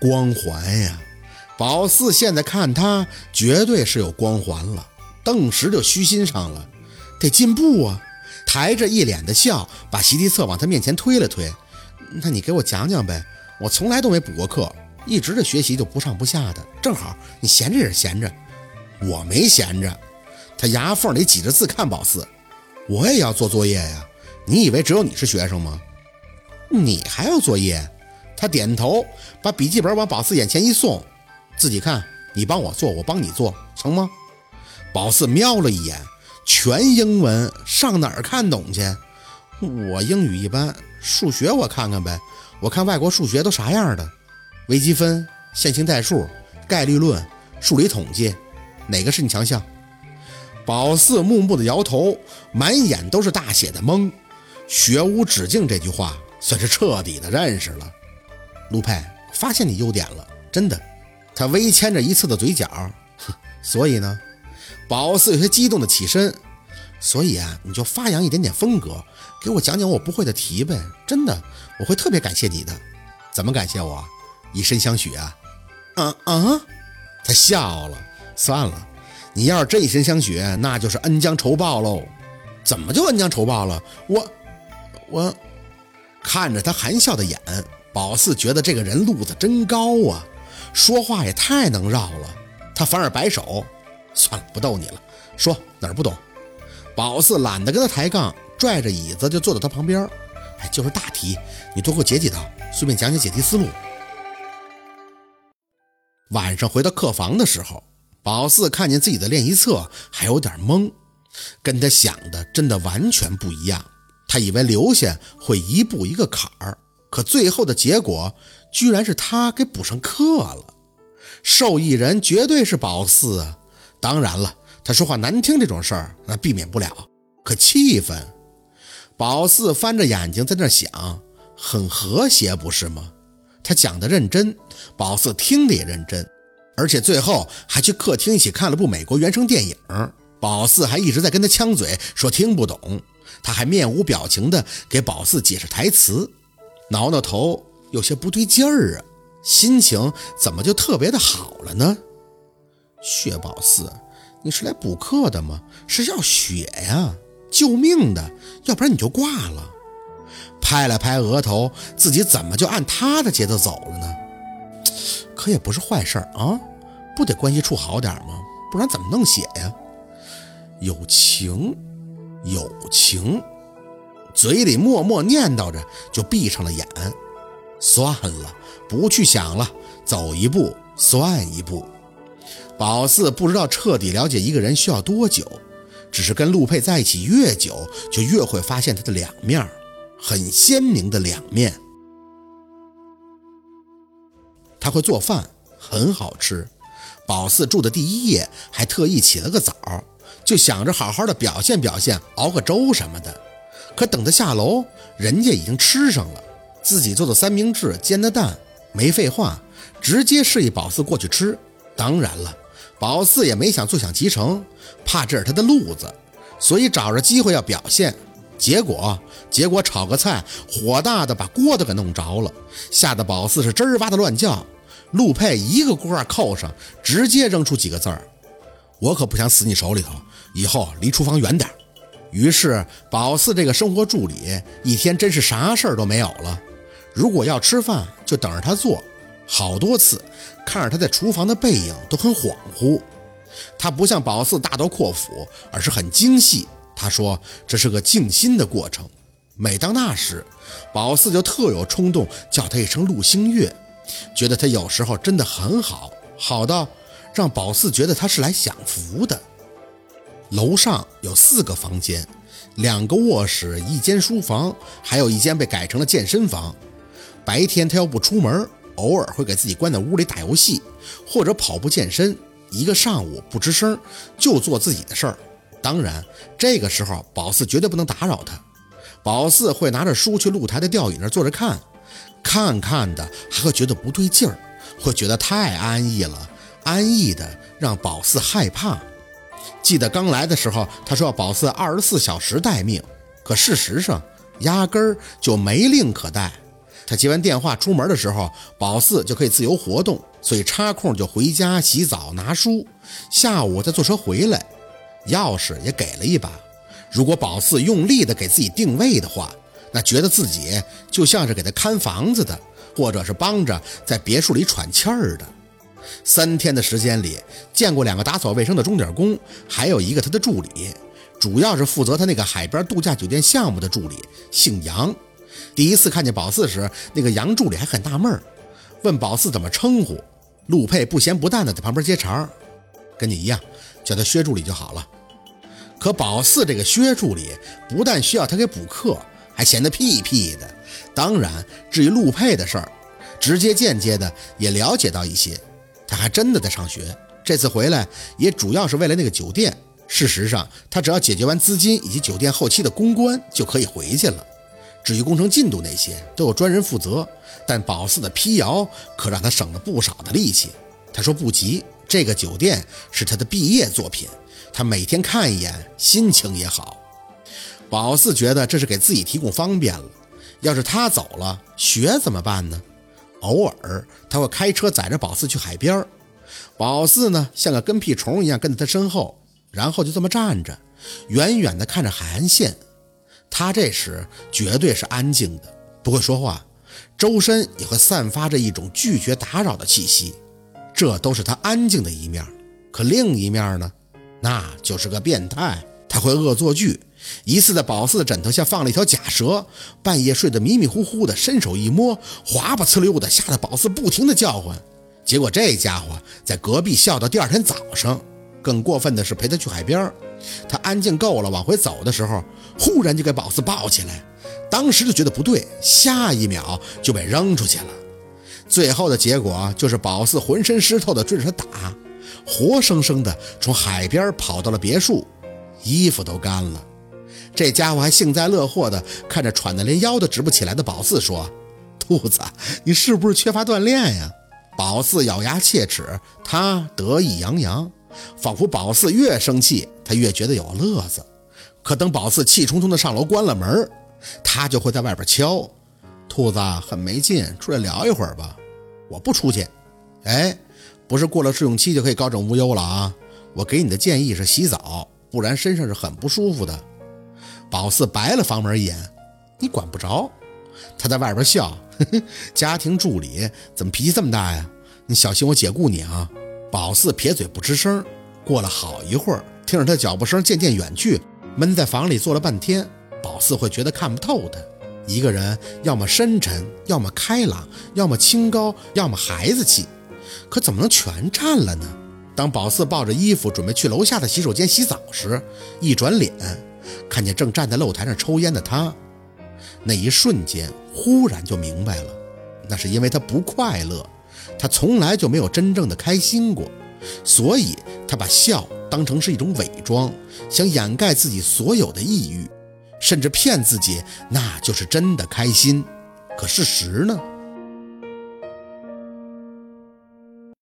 光环呀！宝四现在看他绝对是有光环了，顿时就虚心上了，得进步啊！抬着一脸的笑，把习题册往他面前推了推。那你给我讲讲呗，我从来都没补过课，一直的学习就不上不下的。正好你闲着也是闲着，我没闲着。他牙缝里挤着字看宝四，我也要做作业呀。你以为只有你是学生吗？你还要作业？他点头，把笔记本往宝四眼前一送，自己看。你帮我做，我帮你做，成吗？宝四瞄了一眼，全英文，上哪儿看懂去？我英语一般。数学我看看呗，我看外国数学都啥样的，微积分、线性代数、概率论、数理统计，哪个是你强项？宝四木木的摇头，满眼都是大写的懵。学无止境这句话算是彻底的认识了。陆佩，发现你优点了，真的。他微牵着一侧的嘴角，哼，所以呢？宝四有些激动的起身。所以啊，你就发扬一点点风格，给我讲讲我不会的题呗。真的，我会特别感谢你的。怎么感谢我？以身相许啊？啊啊！他笑了。算了，你要是真以身相许，那就是恩将仇报喽。怎么就恩将仇报了？我我看着他含笑的眼，宝四觉得这个人路子真高啊，说话也太能绕了。他反而摆手，算了，不逗你了。说哪儿不懂？宝四懒得跟他抬杠，拽着椅子就坐到他旁边。哎，就是大题，你多给我解几道，顺便讲讲解题思路。晚上回到客房的时候，宝四看见自己的练习册，还有点懵，跟他想的真的完全不一样。他以为留下会一步一个坎儿，可最后的结果居然是他给补上课了。受益人绝对是宝四啊！当然了。他说话难听这种事儿，那避免不了。可气氛，宝四翻着眼睛在那想，很和谐，不是吗？他讲的认真，宝四听的也认真，而且最后还去客厅一起看了部美国原声电影。宝四还一直在跟他呛嘴，说听不懂。他还面无表情的给宝四解释台词，挠挠头，有些不对劲儿啊，心情怎么就特别的好了呢？薛宝四。你是来补课的吗？是要血呀，救命的，要不然你就挂了。拍了拍额头，自己怎么就按他的节奏走了呢？可也不是坏事儿啊，不得关系处好点吗？不然怎么弄血呀？有情，有情，嘴里默默念叨着，就闭上了眼。算了，不去想了，走一步算一步。宝四不知道彻底了解一个人需要多久，只是跟陆佩在一起越久，就越会发现他的两面，很鲜明的两面。他会做饭，很好吃。宝四住的第一夜还特意起了个早，就想着好好的表现表现，熬个粥什么的。可等他下楼，人家已经吃上了自己做的三明治、煎的蛋，没废话，直接示意宝四过去吃。当然了。宝四也没想坐享其成，怕这是他的路子，所以找着机会要表现。结果，结果炒个菜，火大的把锅都给弄着了，吓得宝四是吱哇的乱叫。陆佩一个锅盖扣上，直接扔出几个字儿：“我可不想死你手里头，以后离厨房远点。”于是，宝四这个生活助理一天真是啥事儿都没有了。如果要吃饭，就等着他做。好多次看着他在厨房的背影都很恍惚，他不像宝四大刀阔斧，而是很精细。他说这是个静心的过程。每当那时，宝四就特有冲动叫他一声陆星月，觉得他有时候真的很好，好到让宝四觉得他是来享福的。楼上有四个房间，两个卧室，一间书房，还有一间被改成了健身房。白天他要不出门。偶尔会给自己关在屋里打游戏，或者跑步健身，一个上午不吱声，就做自己的事儿。当然，这个时候宝四绝对不能打扰他。宝四会拿着书去露台的吊椅那儿坐着看，看看的还会觉得不对劲儿，会觉得太安逸了，安逸的让宝四害怕。记得刚来的时候，他说要宝四二十四小时待命，可事实上压根儿就没令可待。他接完电话出门的时候，宝四就可以自由活动，所以插空就回家洗澡拿书，下午再坐车回来。钥匙也给了一把。如果宝四用力的给自己定位的话，那觉得自己就像是给他看房子的，或者是帮着在别墅里喘气儿的。三天的时间里，见过两个打扫卫生的钟点工，还有一个他的助理，主要是负责他那个海边度假酒店项目的助理，姓杨。第一次看见宝四时，那个杨助理还很纳闷，问宝四怎么称呼。陆佩不咸不淡的在旁边接茬，跟你一样，叫他薛助理就好了。可宝四这个薛助理不但需要他给补课，还闲得屁屁的。当然，至于陆佩的事儿，直接间接的也了解到一些。他还真的在上学，这次回来也主要是为了那个酒店。事实上，他只要解决完资金以及酒店后期的公关，就可以回去了。至于工程进度那些，都有专人负责。但宝四的辟谣可让他省了不少的力气。他说不急，这个酒店是他的毕业作品，他每天看一眼，心情也好。宝四觉得这是给自己提供方便了。要是他走了，学怎么办呢？偶尔他会开车载着宝四去海边宝四呢像个跟屁虫一样跟在他身后，然后就这么站着，远远地看着海岸线。他这时绝对是安静的，不会说话，周身也会散发着一种拒绝打扰的气息。这都是他安静的一面，可另一面呢，那就是个变态，他会恶作剧。一次在宝四的枕头下放了一条假蛇，半夜睡得迷迷糊糊的，伸手一摸，滑吧呲溜的，吓得宝四不停的叫唤。结果这家伙在隔壁笑到第二天早上。更过分的是陪他去海边，他安静够了，往回走的时候，忽然就给宝四抱起来，当时就觉得不对，下一秒就被扔出去了。最后的结果就是宝四浑身湿透的追着他打，活生生的从海边跑到了别墅，衣服都干了。这家伙还幸灾乐祸地看着喘得连腰都直不起来的宝四说：“兔子，你是不是缺乏锻炼呀？”宝四咬牙切齿，他得意洋洋，仿佛宝四越生气，他越觉得有乐子。可等宝四气冲冲地上楼关了门，他就会在外边敲：“兔子很没劲，出来聊一会儿吧。”我不出去。哎，不是过了试用期就可以高枕无忧了啊！我给你的建议是洗澡，不然身上是很不舒服的。宝四白了房门一眼，你管不着。他在外边笑，呵呵，家庭助理怎么脾气这么大呀？你小心我解雇你啊！宝四撇嘴不吱声。过了好一会儿，听着他脚步声渐渐远去，闷在房里坐了半天。宝四会觉得看不透他，一个人要么深沉，要么开朗，要么清高，要么孩子气，可怎么能全占了呢？当宝四抱着衣服准备去楼下的洗手间洗澡时，一转脸。看见正站在露台上抽烟的他，那一瞬间忽然就明白了，那是因为他不快乐，他从来就没有真正的开心过，所以他把笑当成是一种伪装，想掩盖自己所有的抑郁，甚至骗自己那就是真的开心。可事实呢？